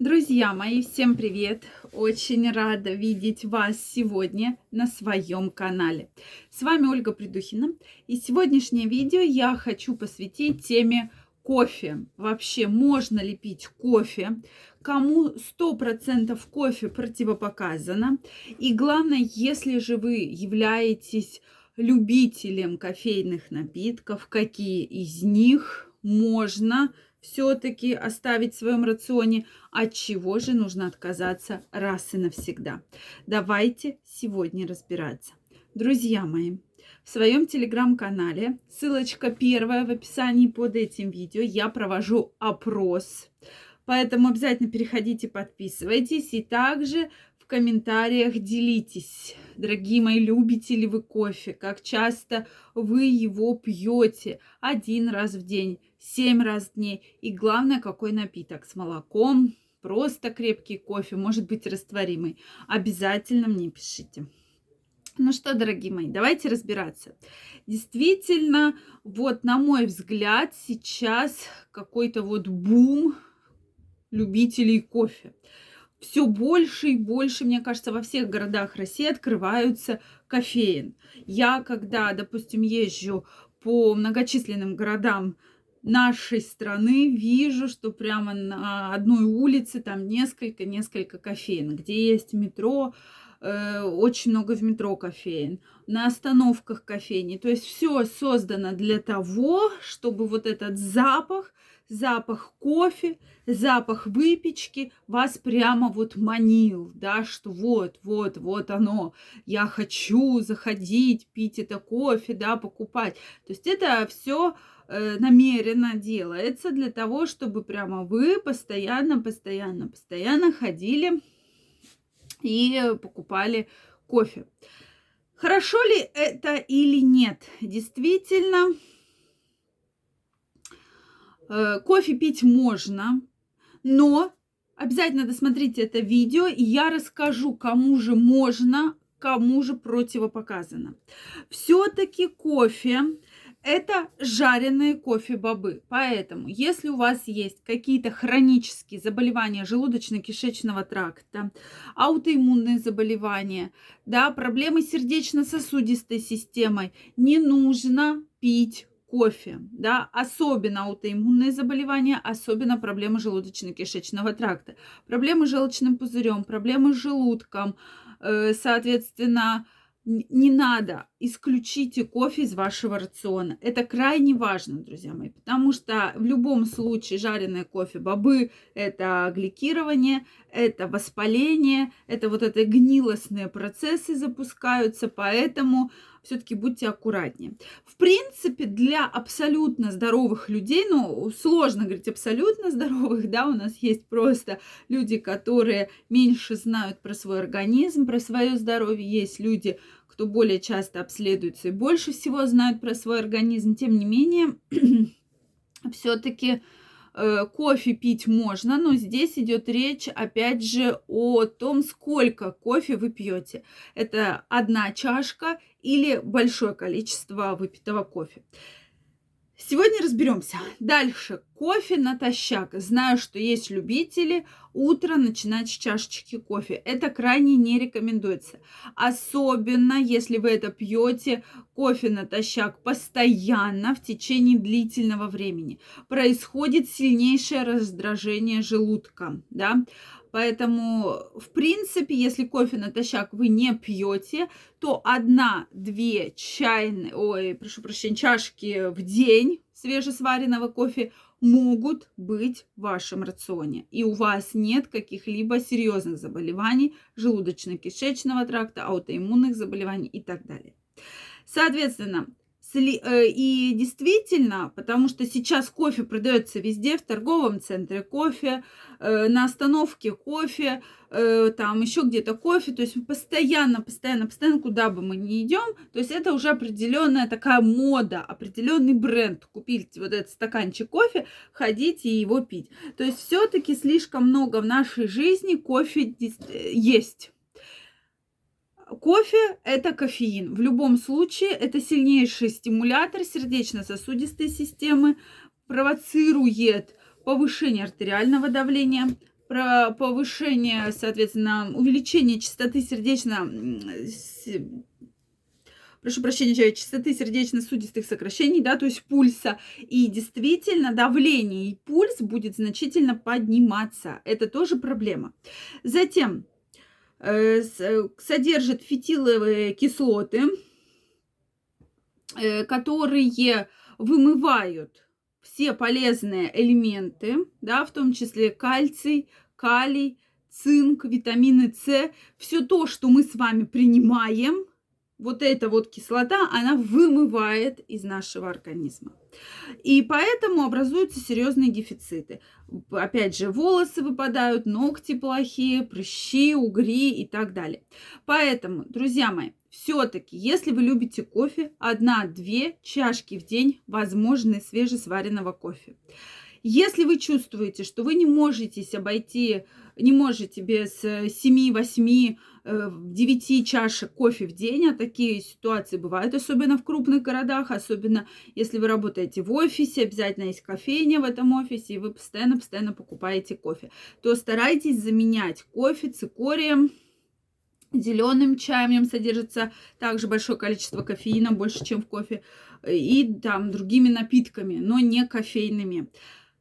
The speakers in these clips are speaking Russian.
Друзья мои, всем привет! Очень рада видеть вас сегодня на своем канале. С вами Ольга Придухина. И сегодняшнее видео я хочу посвятить теме кофе. Вообще, можно ли пить кофе? Кому 100% кофе противопоказано? И главное, если же вы являетесь любителем кофейных напитков, какие из них можно все-таки оставить в своем рационе, от чего же нужно отказаться раз и навсегда. Давайте сегодня разбираться. Друзья мои, в своем телеграм-канале, ссылочка первая в описании под этим видео, я провожу опрос. Поэтому обязательно переходите, подписывайтесь. И также комментариях делитесь, дорогие мои, любите ли вы кофе, как часто вы его пьете один раз в день семь раз в день. И главное, какой напиток с молоком, просто крепкий кофе, может быть растворимый. Обязательно мне пишите. Ну что, дорогие мои, давайте разбираться. Действительно, вот на мой взгляд, сейчас какой-то вот бум любителей кофе. Все больше и больше, мне кажется, во всех городах России открываются кофеин. Я, когда, допустим, езжу по многочисленным городам нашей страны вижу, что прямо на одной улице там несколько-несколько кофеин, где есть метро, э, очень много в метро кофеин, на остановках кофейни. То есть все создано для того, чтобы вот этот запах, запах кофе, запах выпечки вас прямо вот манил, да, что вот, вот, вот оно, я хочу заходить, пить это кофе, да, покупать. То есть это все Э, намеренно делается для того, чтобы прямо вы постоянно, постоянно, постоянно ходили и покупали кофе. Хорошо ли это или нет? Действительно, кофе пить можно, но обязательно досмотрите это видео, и я расскажу, кому же можно, кому же противопоказано. Все-таки кофе это жареные кофе-бобы. Поэтому, если у вас есть какие-то хронические заболевания желудочно-кишечного тракта, аутоиммунные заболевания, да, проблемы сердечно-сосудистой системой, не нужно пить кофе, да, особенно аутоиммунные заболевания, особенно проблемы желудочно-кишечного тракта, проблемы с желчным пузырем, проблемы с желудком, э, соответственно, не надо, исключите кофе из вашего рациона. Это крайне важно, друзья мои, потому что в любом случае жареное кофе бобы – это гликирование, это воспаление, это вот это гнилостные процессы запускаются, поэтому все-таки будьте аккуратнее. В принципе, для абсолютно здоровых людей, ну, сложно говорить абсолютно здоровых, да, у нас есть просто люди, которые меньше знают про свой организм, про свое здоровье, есть люди, кто более часто обследуется и больше всего знают про свой организм. Тем не менее, все-таки э, кофе пить можно, но здесь идет речь, опять же, о том, сколько кофе вы пьете. Это одна чашка или большое количество выпитого кофе. Сегодня разберемся. Дальше. Кофе натощак. Знаю, что есть любители утро начинать с чашечки кофе. Это крайне не рекомендуется. Особенно, если вы это пьете кофе натощак постоянно в течение длительного времени. Происходит сильнейшее раздражение желудка. Да? Поэтому, в принципе, если кофе натощак вы не пьете, то одна-две чайные, ой, прошу прощения, чашки в день свежесваренного кофе могут быть в вашем рационе. И у вас нет каких-либо серьезных заболеваний желудочно-кишечного тракта, аутоиммунных заболеваний и так далее. Соответственно, и действительно, потому что сейчас кофе продается везде, в торговом центре кофе, э, на остановке кофе, э, там еще где-то кофе, то есть постоянно, постоянно, постоянно, куда бы мы ни идем, то есть это уже определенная такая мода, определенный бренд. Купить вот этот стаканчик кофе, ходить и его пить. То есть все-таки слишком много в нашей жизни кофе есть. Кофе – это кофеин. В любом случае, это сильнейший стимулятор сердечно-сосудистой системы, провоцирует повышение артериального давления, про повышение, соответственно, увеличение частоты сердечно прошу прощения, частоты сердечно-сосудистых сокращений, да, то есть пульса. И действительно давление и пульс будет значительно подниматься. Это тоже проблема. Затем содержит фитиловые кислоты, э, которые вымывают все полезные элементы, да, в том числе кальций, калий, цинк, витамины С, все то, что мы с вами принимаем, вот эта вот кислота, она вымывает из нашего организма. И поэтому образуются серьезные дефициты. Опять же, волосы выпадают, ногти плохие, прыщи, угри и так далее. Поэтому, друзья мои, все-таки, если вы любите кофе, одна-две чашки в день возможны свежесваренного кофе. Если вы чувствуете, что вы не можете обойти, не можете без 7-8 9 э, чашек кофе в день, а такие ситуации бывают, особенно в крупных городах, особенно если вы работаете в офисе, обязательно есть кофейня в этом офисе, и вы постоянно-постоянно покупаете кофе, то старайтесь заменять кофе цикорием, зеленым чаем, нем содержится также большое количество кофеина, больше, чем в кофе, и там другими напитками, но не кофейными.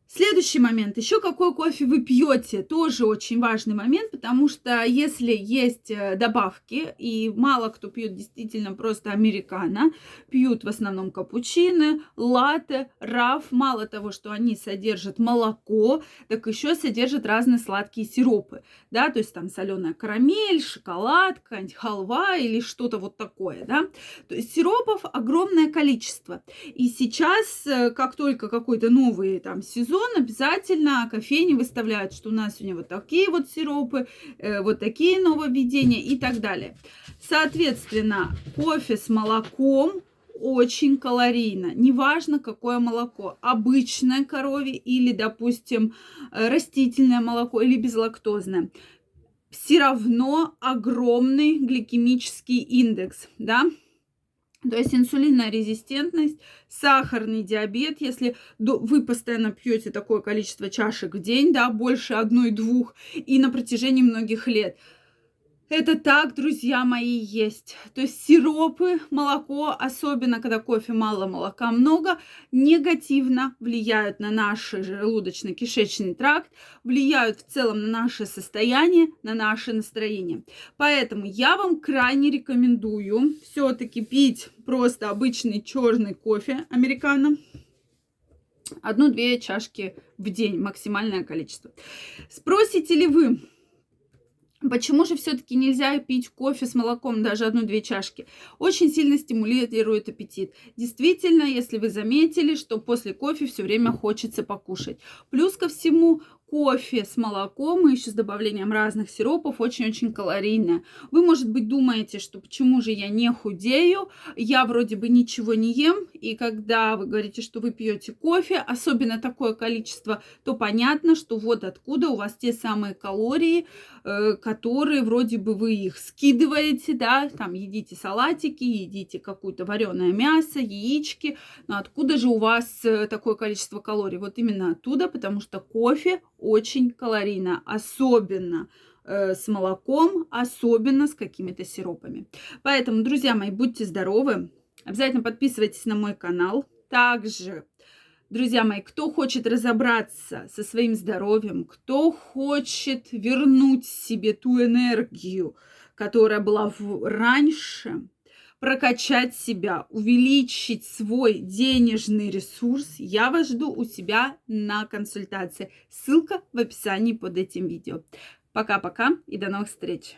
Следующий момент. Еще какой кофе вы пьете, тоже очень важный момент, потому что если есть э, добавки, и мало кто пьет действительно просто американо, пьют в основном капучино, латте, раф, мало того, что они содержат молоко, так еще содержат разные сладкие сиропы, да, то есть там соленая карамель, шоколад, халва или что-то вот такое, да. То есть сиропов огромное количество. И сейчас, э, как только какой-то новый там сезон, сезон обязательно кофейни выставляют, что у нас сегодня вот такие вот сиропы, э, вот такие нововведения и так далее. Соответственно, кофе с молоком очень калорийно. Неважно, какое молоко. Обычное коровье или, допустим, э, растительное молоко или безлактозное. Все равно огромный гликемический индекс, да, то есть инсулинная резистентность, сахарный диабет, если вы постоянно пьете такое количество чашек в день, да, больше одной-двух, и на протяжении многих лет – это так, друзья мои, есть. То есть сиропы, молоко, особенно когда кофе мало, молока много, негативно влияют на наш желудочно-кишечный тракт, влияют в целом на наше состояние, на наше настроение. Поэтому я вам крайне рекомендую все-таки пить просто обычный черный кофе американо. Одну-две чашки в день, максимальное количество. Спросите ли вы, Почему же все-таки нельзя пить кофе с молоком, даже одну-две чашки? Очень сильно стимулирует аппетит. Действительно, если вы заметили, что после кофе все время хочется покушать. Плюс ко всему, кофе с молоком и еще с добавлением разных сиропов очень-очень калорийное. Вы, может быть, думаете, что почему же я не худею, я вроде бы ничего не ем, и когда вы говорите, что вы пьете кофе, особенно такое количество, то понятно, что вот откуда у вас те самые калории, э, которые вроде бы вы их скидываете, да, там едите салатики, едите какое-то вареное мясо, яички, но откуда же у вас э, такое количество калорий? Вот именно оттуда, потому что кофе очень калорийно, особенно э, с молоком, особенно с какими-то сиропами. Поэтому, друзья мои, будьте здоровы. Обязательно подписывайтесь на мой канал. Также, друзья мои, кто хочет разобраться со своим здоровьем, кто хочет вернуть себе ту энергию, которая была в... раньше, прокачать себя, увеличить свой денежный ресурс, я вас жду у себя на консультации. Ссылка в описании под этим видео. Пока-пока и до новых встреч!